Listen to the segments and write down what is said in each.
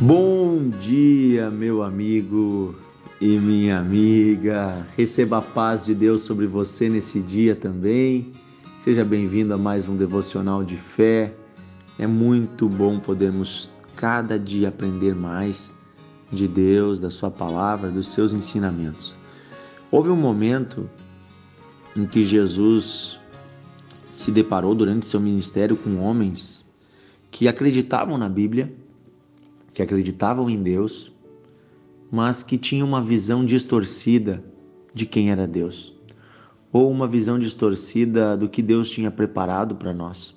Bom dia, meu amigo e minha amiga. Receba a paz de Deus sobre você nesse dia também. Seja bem-vindo a mais um devocional de fé. É muito bom podermos cada dia aprender mais de Deus, da Sua palavra, dos seus ensinamentos. Houve um momento em que Jesus se deparou durante seu ministério com homens que acreditavam na Bíblia que acreditavam em Deus, mas que tinham uma visão distorcida de quem era Deus, ou uma visão distorcida do que Deus tinha preparado para nós.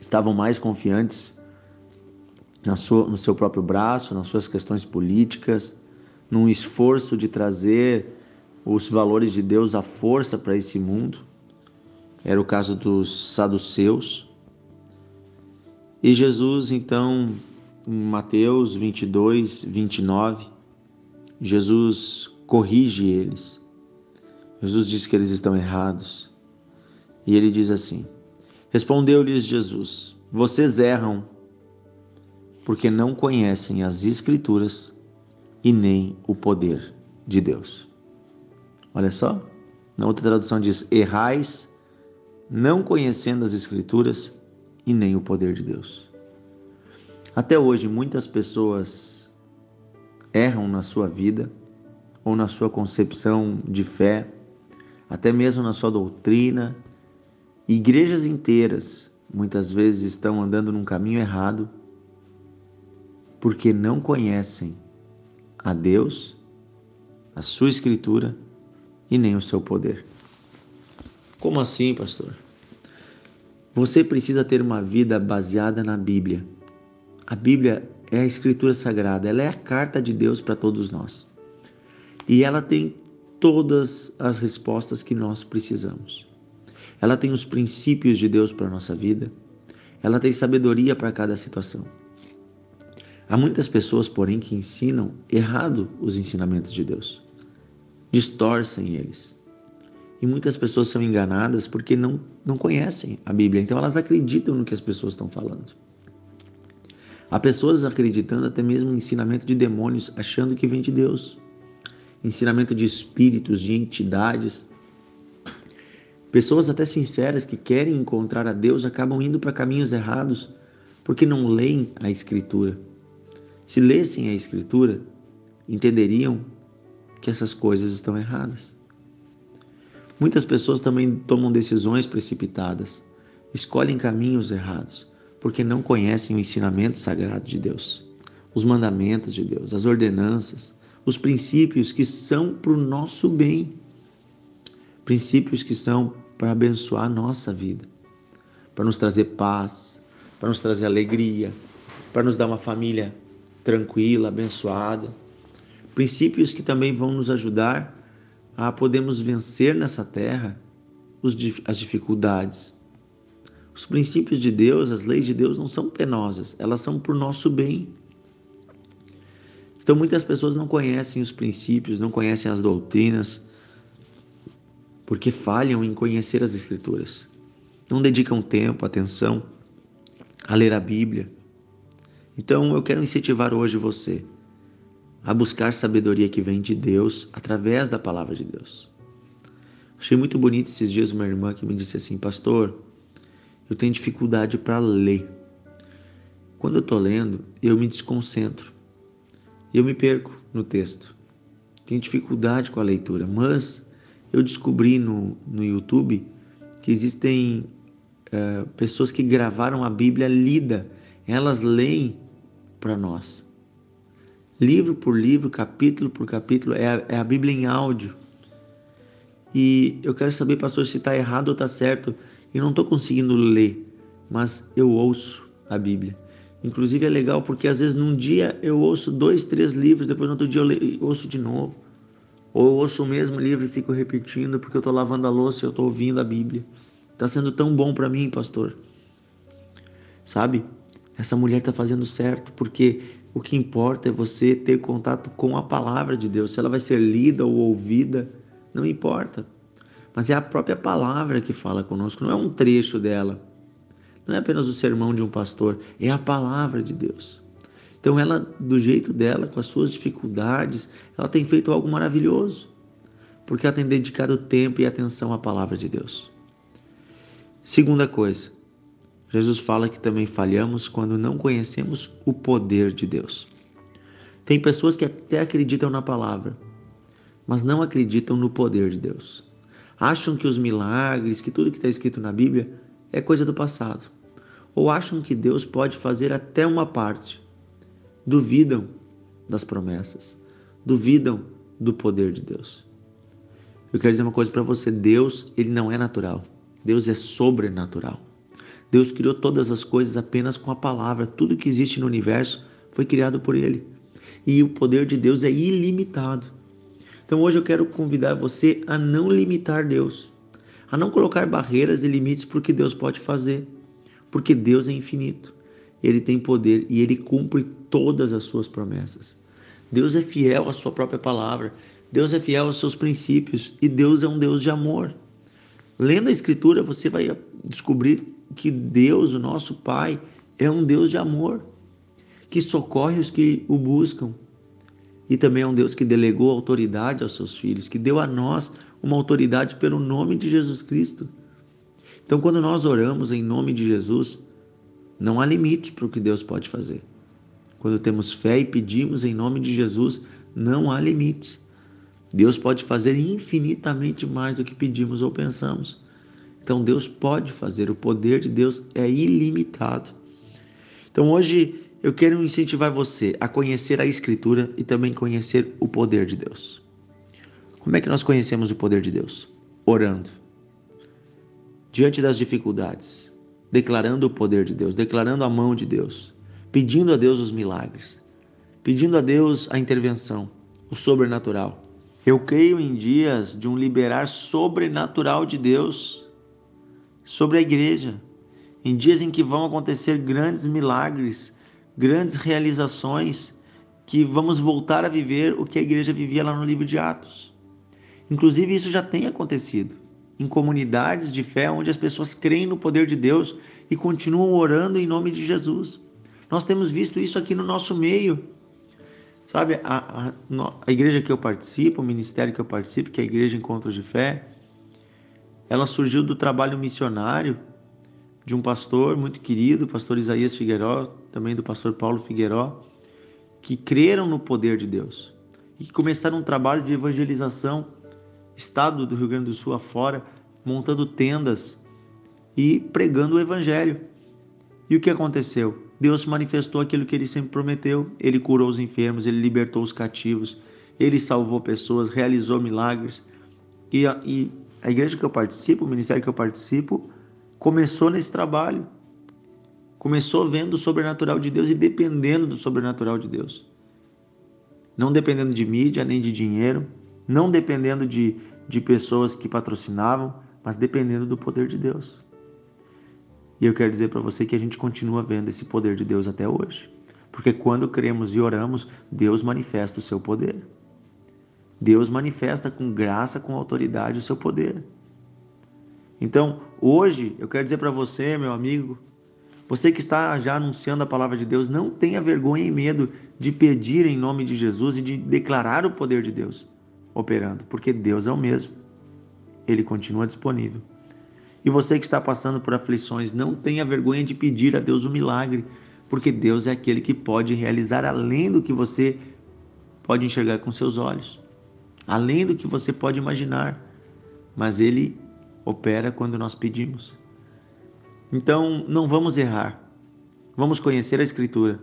Estavam mais confiantes no seu próprio braço, nas suas questões políticas, num esforço de trazer os valores de Deus à força para esse mundo. Era o caso dos saduceus. E Jesus então em Mateus 22, 29, Jesus corrige eles. Jesus diz que eles estão errados. E ele diz assim: Respondeu-lhes Jesus: Vocês erram porque não conhecem as Escrituras e nem o poder de Deus. Olha só, na outra tradução diz: Errais não conhecendo as Escrituras e nem o poder de Deus. Até hoje, muitas pessoas erram na sua vida ou na sua concepção de fé, até mesmo na sua doutrina. Igrejas inteiras muitas vezes estão andando num caminho errado porque não conhecem a Deus, a sua Escritura e nem o seu poder. Como assim, pastor? Você precisa ter uma vida baseada na Bíblia a Bíblia é a escritura sagrada, ela é a carta de Deus para todos nós. E ela tem todas as respostas que nós precisamos. Ela tem os princípios de Deus para a nossa vida. Ela tem sabedoria para cada situação. Há muitas pessoas, porém, que ensinam errado os ensinamentos de Deus, distorcem eles. E muitas pessoas são enganadas porque não, não conhecem a Bíblia, então elas acreditam no que as pessoas estão falando. Há pessoas acreditando até mesmo em ensinamento de demônios, achando que vem de Deus. Ensinamento de espíritos, de entidades. Pessoas até sinceras que querem encontrar a Deus acabam indo para caminhos errados porque não leem a Escritura. Se lessem a Escritura, entenderiam que essas coisas estão erradas. Muitas pessoas também tomam decisões precipitadas, escolhem caminhos errados porque não conhecem o ensinamento sagrado de Deus, os mandamentos de Deus, as ordenanças, os princípios que são para o nosso bem, princípios que são para abençoar a nossa vida, para nos trazer paz, para nos trazer alegria, para nos dar uma família tranquila, abençoada. Princípios que também vão nos ajudar a podermos vencer nessa terra as dificuldades, os princípios de Deus, as leis de Deus não são penosas, elas são por nosso bem. Então muitas pessoas não conhecem os princípios, não conhecem as doutrinas, porque falham em conhecer as Escrituras. Não dedicam tempo, atenção a ler a Bíblia. Então eu quero incentivar hoje você a buscar sabedoria que vem de Deus através da palavra de Deus. Achei muito bonito esses dias uma irmã que me disse assim, pastor, eu tenho dificuldade para ler. Quando eu estou lendo, eu me desconcentro. Eu me perco no texto. Tenho dificuldade com a leitura, mas eu descobri no, no YouTube que existem uh, pessoas que gravaram a Bíblia lida. Elas leem para nós. Livro por livro, capítulo por capítulo, é a, é a Bíblia em áudio. E eu quero saber, pastor, se está errado ou está certo e não estou conseguindo ler, mas eu ouço a Bíblia. Inclusive é legal porque às vezes num dia eu ouço dois, três livros, depois no outro dia eu ouço de novo. Ou eu ouço o mesmo livro e fico repetindo porque eu estou lavando a louça e eu estou ouvindo a Bíblia. Está sendo tão bom para mim, pastor. Sabe? Essa mulher está fazendo certo porque o que importa é você ter contato com a palavra de Deus. Se ela vai ser lida ou ouvida, não importa mas é a própria palavra que fala conosco, não é um trecho dela. Não é apenas o sermão de um pastor, é a palavra de Deus. Então ela, do jeito dela, com as suas dificuldades, ela tem feito algo maravilhoso, porque ela tem dedicado tempo e atenção à palavra de Deus. Segunda coisa, Jesus fala que também falhamos quando não conhecemos o poder de Deus. Tem pessoas que até acreditam na palavra, mas não acreditam no poder de Deus. Acham que os milagres, que tudo que está escrito na Bíblia é coisa do passado. Ou acham que Deus pode fazer até uma parte. Duvidam das promessas, duvidam do poder de Deus. Eu quero dizer uma coisa para você: Deus, ele não é natural. Deus é sobrenatural. Deus criou todas as coisas apenas com a palavra. Tudo que existe no universo foi criado por Ele. E o poder de Deus é ilimitado. Então hoje eu quero convidar você a não limitar Deus, a não colocar barreiras e limites para o que Deus pode fazer, porque Deus é infinito. Ele tem poder e ele cumpre todas as suas promessas. Deus é fiel à sua própria palavra. Deus é fiel aos seus princípios e Deus é um Deus de amor. Lendo a Escritura, você vai descobrir que Deus, o nosso Pai, é um Deus de amor, que socorre os que o buscam. E também é um Deus que delegou autoridade aos seus filhos, que deu a nós uma autoridade pelo nome de Jesus Cristo. Então, quando nós oramos em nome de Jesus, não há limites para o que Deus pode fazer. Quando temos fé e pedimos em nome de Jesus, não há limites. Deus pode fazer infinitamente mais do que pedimos ou pensamos. Então Deus pode fazer, o poder de Deus é ilimitado. Então hoje eu quero incentivar você a conhecer a Escritura e também conhecer o poder de Deus. Como é que nós conhecemos o poder de Deus? Orando. Diante das dificuldades, declarando o poder de Deus, declarando a mão de Deus, pedindo a Deus os milagres, pedindo a Deus a intervenção, o sobrenatural. Eu creio em dias de um liberar sobrenatural de Deus sobre a igreja, em dias em que vão acontecer grandes milagres, grandes realizações, que vamos voltar a viver o que a igreja vivia lá no livro de Atos. Inclusive, isso já tem acontecido em comunidades de fé onde as pessoas creem no poder de Deus e continuam orando em nome de Jesus. Nós temos visto isso aqui no nosso meio. Sabe, a, a, a igreja que eu participo, o ministério que eu participo, que é a Igreja Encontros de Fé, ela surgiu do trabalho missionário de um pastor muito querido, o pastor Isaías Figueiró, também do pastor Paulo Figueiró, que creram no poder de Deus e que começaram um trabalho de evangelização, estado do Rio Grande do Sul afora, montando tendas e pregando o evangelho. E o que aconteceu? Deus manifestou aquilo que ele sempre prometeu. Ele curou os enfermos, ele libertou os cativos, ele salvou pessoas, realizou milagres. E a, e a igreja que eu participo, o ministério que eu participo, começou nesse trabalho. Começou vendo o sobrenatural de Deus e dependendo do sobrenatural de Deus. Não dependendo de mídia nem de dinheiro, não dependendo de, de pessoas que patrocinavam, mas dependendo do poder de Deus. E eu quero dizer para você que a gente continua vendo esse poder de Deus até hoje. Porque quando cremos e oramos, Deus manifesta o seu poder. Deus manifesta com graça, com autoridade o seu poder. Então, hoje, eu quero dizer para você, meu amigo, você que está já anunciando a palavra de Deus, não tenha vergonha e medo de pedir em nome de Jesus e de declarar o poder de Deus operando, porque Deus é o mesmo. Ele continua disponível. E você que está passando por aflições, não tenha vergonha de pedir a Deus um milagre, porque Deus é aquele que pode realizar além do que você pode enxergar com seus olhos, além do que você pode imaginar. Mas Ele opera quando nós pedimos. Então, não vamos errar. Vamos conhecer a Escritura,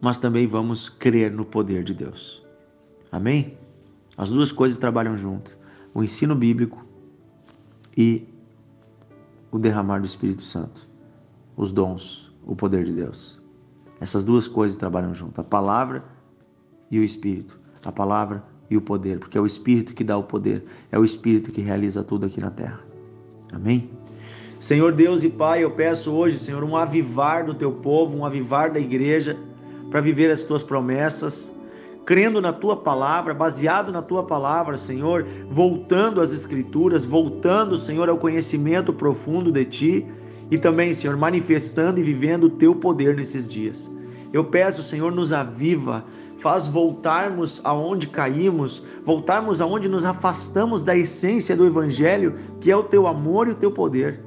mas também vamos crer no poder de Deus. Amém? As duas coisas trabalham junto: o ensino bíblico e o derramar do Espírito Santo, os dons, o poder de Deus. Essas duas coisas trabalham junto, a palavra e o Espírito, a palavra e o poder, porque é o Espírito que dá o poder, é o Espírito que realiza tudo aqui na terra. Amém? Senhor Deus e Pai, eu peço hoje, Senhor, um avivar do teu povo, um avivar da igreja, para viver as tuas promessas, crendo na tua palavra, baseado na tua palavra, Senhor, voltando às escrituras, voltando, Senhor, ao conhecimento profundo de ti e também, Senhor, manifestando e vivendo o teu poder nesses dias. Eu peço, Senhor, nos aviva, faz voltarmos aonde caímos, voltarmos aonde nos afastamos da essência do Evangelho, que é o teu amor e o teu poder.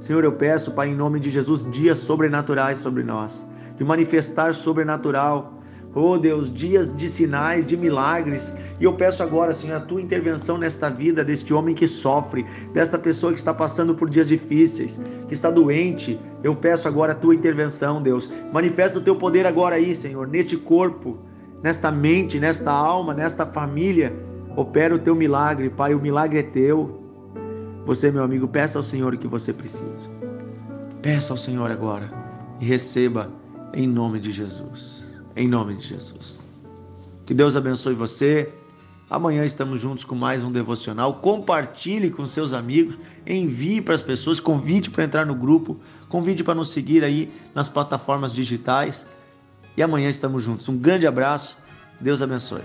Senhor, eu peço, Pai, em nome de Jesus, dias sobrenaturais sobre nós, de manifestar sobrenatural Oh Deus, dias de sinais, de milagres. E eu peço agora, Senhor, a tua intervenção nesta vida deste homem que sofre, desta pessoa que está passando por dias difíceis, que está doente. Eu peço agora a tua intervenção, Deus. Manifesta o teu poder agora aí, Senhor, neste corpo, nesta mente, nesta alma, nesta família. Opera o teu milagre, Pai. O milagre é teu. Você, meu amigo, peça ao Senhor o que você precisa. Peça ao Senhor agora e receba em nome de Jesus em nome de Jesus. Que Deus abençoe você. Amanhã estamos juntos com mais um devocional. Compartilhe com seus amigos, envie para as pessoas, convide para entrar no grupo, convide para nos seguir aí nas plataformas digitais. E amanhã estamos juntos. Um grande abraço. Deus abençoe.